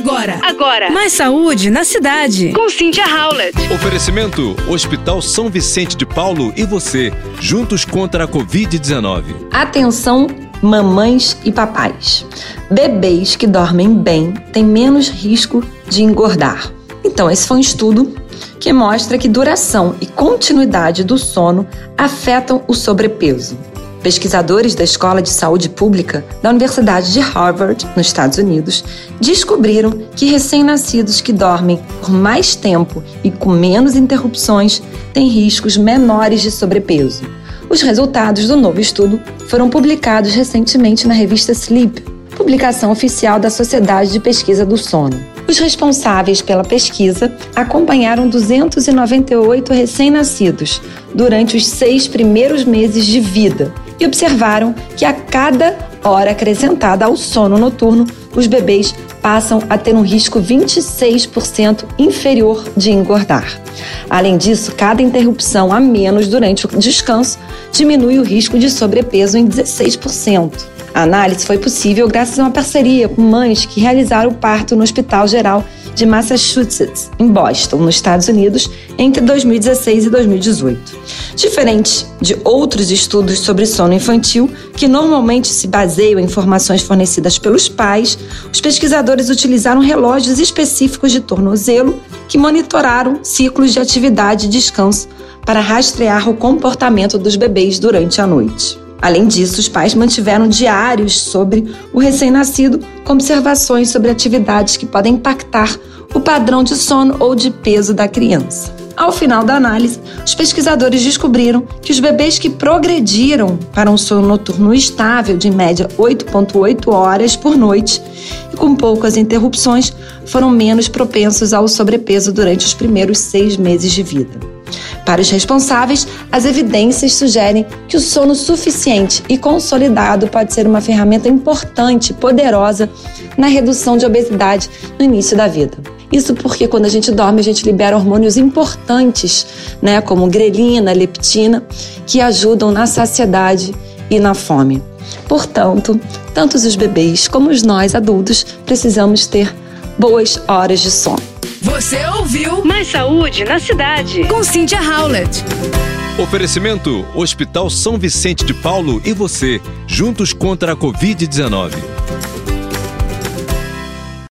Agora. Agora. Mais saúde na cidade. Com Cynthia Howlett. Oferecimento: Hospital São Vicente de Paulo e você, juntos contra a Covid-19. Atenção, mamães e papais. Bebês que dormem bem têm menos risco de engordar. Então, esse foi um estudo que mostra que duração e continuidade do sono afetam o sobrepeso. Pesquisadores da Escola de Saúde Pública da Universidade de Harvard, nos Estados Unidos, descobriram que recém-nascidos que dormem por mais tempo e com menos interrupções têm riscos menores de sobrepeso. Os resultados do novo estudo foram publicados recentemente na revista Sleep, publicação oficial da Sociedade de Pesquisa do Sono. Os responsáveis pela pesquisa acompanharam 298 recém-nascidos durante os seis primeiros meses de vida e observaram que a cada hora acrescentada ao sono noturno, os bebês passam a ter um risco 26% inferior de engordar. Além disso, cada interrupção a menos durante o descanso diminui o risco de sobrepeso em 16%. A análise foi possível graças a uma parceria com mães que realizaram o parto no Hospital Geral de Massachusetts, em Boston, nos Estados Unidos, entre 2016 e 2018. Diferente de outros estudos sobre sono infantil, que normalmente se baseiam em informações fornecidas pelos pais, os pesquisadores utilizaram relógios específicos de tornozelo que monitoraram ciclos de atividade e descanso para rastrear o comportamento dos bebês durante a noite. Além disso, os pais mantiveram diários sobre o recém-nascido com observações sobre atividades que podem impactar o padrão de sono ou de peso da criança. Ao final da análise, os pesquisadores descobriram que os bebês que progrediram para um sono noturno estável de em média 8,8 horas por noite e com poucas interrupções foram menos propensos ao sobrepeso durante os primeiros seis meses de vida. Para os responsáveis, as evidências sugerem que o sono suficiente e consolidado pode ser uma ferramenta importante, poderosa na redução de obesidade no início da vida. Isso porque quando a gente dorme, a gente libera hormônios importantes, né, como grelina, leptina, que ajudam na saciedade e na fome. Portanto, tanto os bebês como nós adultos precisamos ter boas horas de sono. Você ouviu Mais saúde na cidade. com Cynthia Howlett. Oferecimento: Hospital São Vicente de Paulo e você, juntos contra a Covid-19.